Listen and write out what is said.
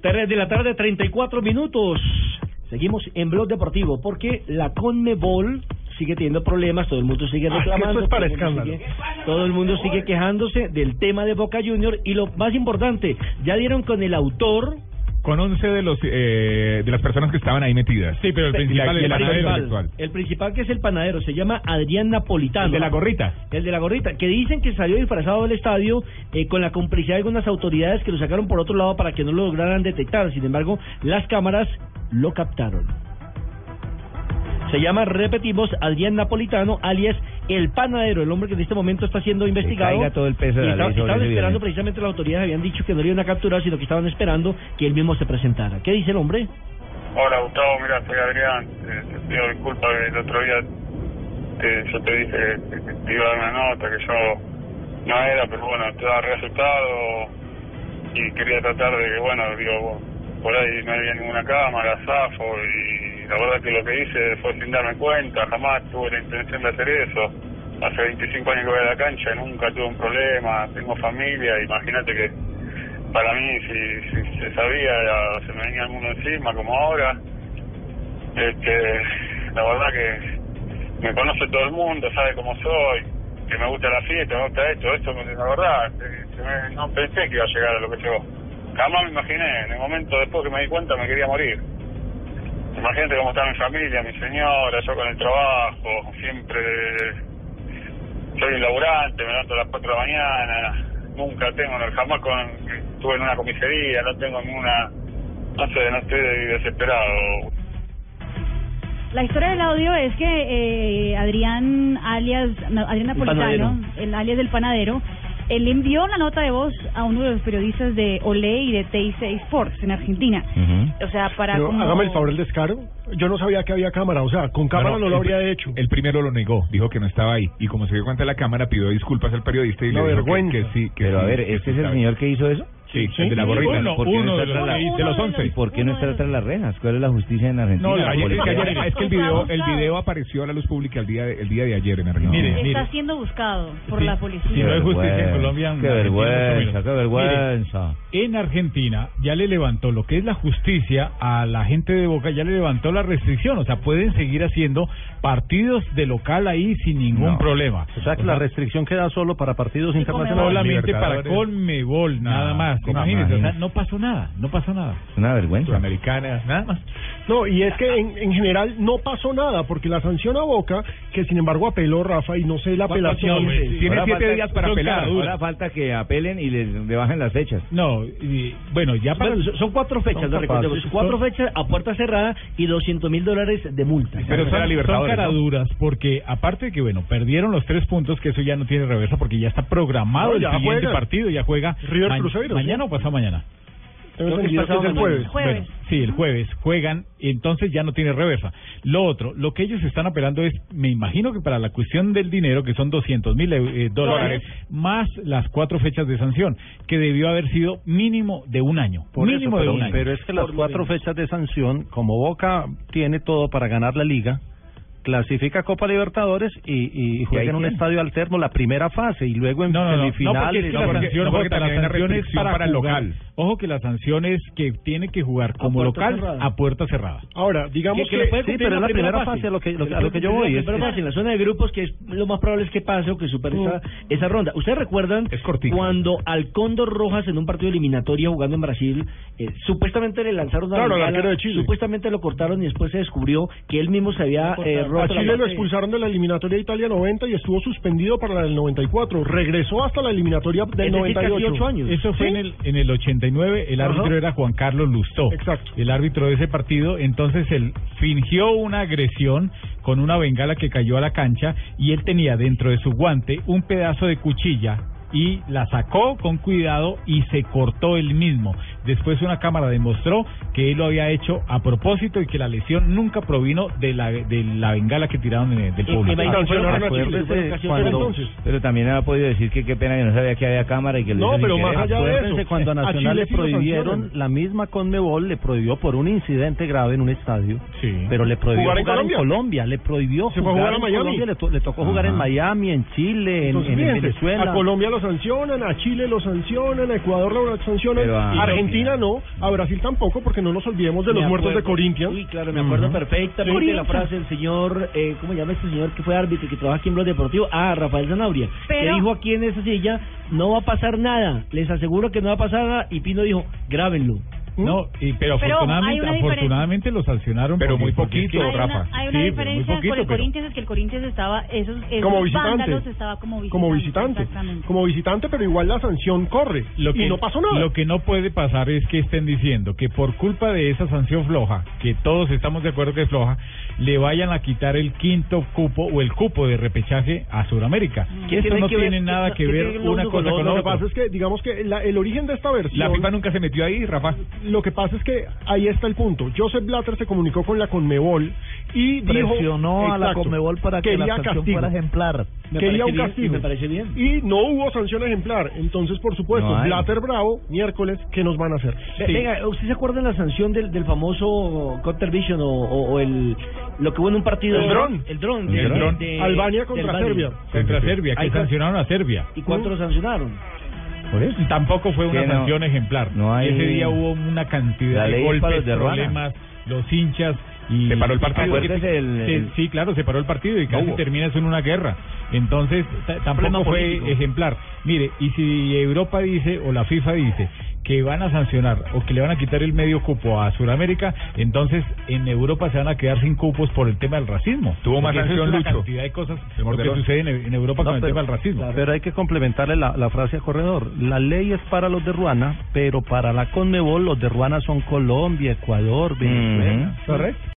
3 de la tarde, 34 minutos. Seguimos en Blog Deportivo porque la Conmebol sigue teniendo problemas, todo el mundo sigue Ah, reclamando. esto es para todo el sigue- todo el mundo sigue quejándose del tema de Boca Junior y lo más importante, ya dieron con el autor con 11 de los eh, de las personas que estaban ahí metidas. Sí, pero el principal, el, el, principal que es el panadero, se llama Adrián Napolitano. El de la gorrita. El de la gorrita, que dicen que salió disfrazado del estadio eh, con la complicidad de algunas autoridades que lo sacaron por otro lado para que no lo lograran detectar. Sin embargo, las cámaras lo captaron. Se llama, repetimos, Adrián Napolitano, alias el panadero, el hombre que en este momento está siendo investigado. caiga todo el peso de Y la está- ley sobre Estaban esperando, precisamente las autoridades habían dicho que no lo iban a capturar, sino que estaban esperando que él mismo se presentara. ¿Qué dice el hombre? Hola Gustavo, mira, soy Adrián. Eh, te pido disculpas que el otro día te- yo te dije que, que te iba a dar una nota, que yo no era, pero bueno, estaba re asustado y quería tratar de que, bueno, digo, por ahí no había ninguna cámara, zafo y la verdad que lo que hice fue sin darme cuenta, jamás tuve la intención de hacer eso. Hace 25 años que voy a la cancha nunca tuve un problema, tengo familia, imagínate que para mí si, si se sabía se me venía el mundo encima como ahora este la verdad que me conoce todo el mundo sabe cómo soy que me gusta la fiesta me gusta esto esto la verdad se me- no pensé que iba a llegar a lo que llegó jamás me imaginé en el momento después que me di cuenta me quería morir imagínate cómo está mi familia mi señora yo con el trabajo siempre soy un laburante, me levanto a las 4 de la mañana, nunca tengo, jamás con, estuve en una comisaría, no tengo ninguna, no sé, no estoy desesperado. La historia del audio es que eh, Adrián, alias no, Adrián Napolitano, el alias del panadero, él envió una nota de voz a uno de los periodistas de Olé y de TIC Sports en Argentina. O sea, para Pero como... hágame el favor el descaro. Yo no sabía que había cámara, o sea, con cámara Bueno, no lo el- habría hecho. El primero lo negó, dijo que no estaba ahí. Y como se dio cuenta de la cámara, pidió disculpas al periodista y Una le dijo que, vergüenza. que sí. Que Pero a sí, ver, que ¿este sí es el señor que hizo eso? Sí, el de la Sí, gorrita. uno, ¿Por qué no uno está de los- tras la- uno de los 11? ¿Y por qué no está tras las rejas? ¿Cuál es la justicia en Argentina? No, La ayer, es que ayer- es que el video, el video apareció a la luz pública el día de, el día de ayer en Argentina. Mire, Está siendo buscado por Sí, la si policía. no hay justicia en Colombia, en Qué mucho vergüenza, menos. qué vergüenza. En Argentina ya le levantó lo que es la justicia a la gente de Boca, ya le levantó la restricción, o sea, pueden seguir haciendo partidos de local ahí sin ningún No. problema. O sea que la restricción queda solo para partidos internacionales. solamente para Libertadores. Conmebol, nada No, más. ¿Cómo Imagínense, o sea, imagínese? no pasó nada, no pasó nada. Es una vergüenza. Sudamericanas, nada más. No, y es que en, en general no pasó nada, porque la sanción a Boca, que sin embargo apeló Rafa y no sé la apelación. Tiene Ahora siete falta- días para apelar. caraduras. Ahora falta que apelen y les le bajen las fechas. No, y, bueno, ya para... Bueno, son- cuatro fechas, Son no recordemos. Cuatro Son- fechas a puerta cerrada y 200 mil dólares de multa. Pero son, será son Libertadores, ¿no? caraduras porque aparte de que bueno perdieron los tres puntos que eso ya no tiene reversa porque ya está programado No, el ya siguiente juegan. partido ya juega River ma- Cruzeiro, mañana o pasado mañana que es pasado el jueves. Jueves. Bueno, sí el jueves. Juegan entonces ya no tiene reversa. Lo otro lo que ellos están apelando es me imagino que para la cuestión del dinero que son 200 mil eh, dólares más las cuatro fechas de sanción que debió haber sido mínimo de un año. Por eso, mínimo de pero, un año. pero es que las cuatro fechas de sanción, como Boca tiene todo para ganar la liga, clasifica a Copa Libertadores y, y juega en un tiene. estadio alterno la primera fase y luego en No, no, no, no, semifinales. porque es que no, la sanción, no, porque Jota, la sanción es para, para el local. Ojo que la sanción es que tiene que jugar como local cerrada. a puerta cerrada. Ahora, digamos que, que, que le puede sí, pero es la primera fase a lo que- lo a lo que yo voy, es- la fase, en la zona de grupos, que es lo más probable es que pase o que supere esa, esa ronda. ¿Ustedes recuerdan cuando al Cóndor Rojas en un partido eliminatorio jugando en Brasil, eh, supuestamente le lanzaron una Claro, al bengala, arquero de Chile. supuestamente lo cortaron y después se descubrió que él mismo se había a Chile lo expulsaron de la eliminatoria de Italia 90 y estuvo suspendido para la del 94. Regresó hasta la eliminatoria del Es decir, casi 98. ocho años. Eso fue Sí. en el en el 89, el Ajá. árbitro era Juan Carlos Lustó. Exacto. El árbitro de ese partido, entonces él fingió una agresión con una bengala que cayó a la cancha y él tenía dentro de su guante un pedazo de cuchilla y la sacó con cuidado y se cortó él mismo. Después una cámara demostró que él lo había hecho a propósito y que la lesión nunca provino de la de la bengala que tiraron en- del público. Cuando- pero también ha podido decir que qué pena que no sabía que había cámara y que lo No, pero más allá de eso, cuando a Nacional le prohibieron, la misma Conmebol le prohibió por un incidente grave en un estadio, Sí. pero le prohibió ¿Jugar jugar, en en, Colombia? Le prohibió Se fue a jugar a en Miami. Colombia, le, to- le tocó jugar en Miami, en Chile, en, Entonces, en Venezuela. a Colombia lo sancionan, a Chile lo sancionan, a Ecuador lo sancionan, Pero a- a Argentina no, a Brasil tampoco, porque no nos olvidemos de los Me muertos de acuerdo. Corinthians. Sí, claro, me acuerdo perfectamente de la frase del señor, eh, ¿cómo llama este señor que fue árbitro y que trabaja aquí en Blog Deportivo? Ah, Rafael Zanabria, Pero- que dijo aquí en esa silla, no va a pasar nada, les aseguro que no va a pasar nada, y Pino dijo, grábenlo. No, y, pero, Pero afortunadamente, diferencia. afortunadamente lo sancionaron. Pero muy poquito, que- hay Rafa. Una, hay una Sí, pero muy diferencia poquito, por el pero- Corinthians es que el Corinthians estaba esos, esos como visitante, vándalos estaba como visitante. como visitante, como visitante, pero igual la sanción corre Lo que, y no pasó nada. Lo que no puede pasar es que estén diciendo que por culpa de esa sanción floja, que todos estamos de acuerdo que es floja, le vayan a quitar el quinto cupo o el cupo de repechaje a Sudamérica. ¿Qué Esto tiene no que ver- tiene nada qué- que qué ver una uno con cosa lo con Lo que otra. pasa es que, digamos que la- el origen de esta versión... La FIFA nunca se metió ahí, Rafa. Lo que pasa es que ahí está el punto. Joseph Blatter se comunicó con la Conmebol y dijo... Presionó a la Conmebol para que la sanción castigo. fuera ejemplar. Me quería un castigo. y me parece bien. Y no hubo sanción ejemplar. Entonces, por supuesto, No. Blatter Bravo, miércoles, ¿qué nos van a hacer? Ve- Venga, ¿usted se acuerda de la sanción del, del famoso Counter Vision o, o, o el lo que hubo en un partido? El dron. El dron. El de- dron. de- Albania contra. Serbia. Contra Serbia, que Ahí sancionaron a Serbia. ¿Y cuánto lo sancionaron? Tampoco fue una Que no- sanción ejemplar. no hay- Ese día hubo una cantidad de golpes, de problemas, los hinchas y Se paró el partido. El- Sí, claro, se paró el partido y casi hubo. termina en una guerra. Entonces, tampoco fue ejemplar. Mire, y si Europa dice o la FIFA dice que van a sancionar o que le van a quitar el medio cupo a Sudamérica, entonces en Europa se van a quedar sin cupos por el tema del racismo. Tuvo más sanción, una Lucho. cantidad de cosas lo que sucede en, en Europa No, con el tema del racismo. Pero hay que complementarle la, la frase a Corredor. La ley es para los de Ruana, pero para la Conmebol los de Ruana son Colombia, Ecuador, Venezuela. Correcto.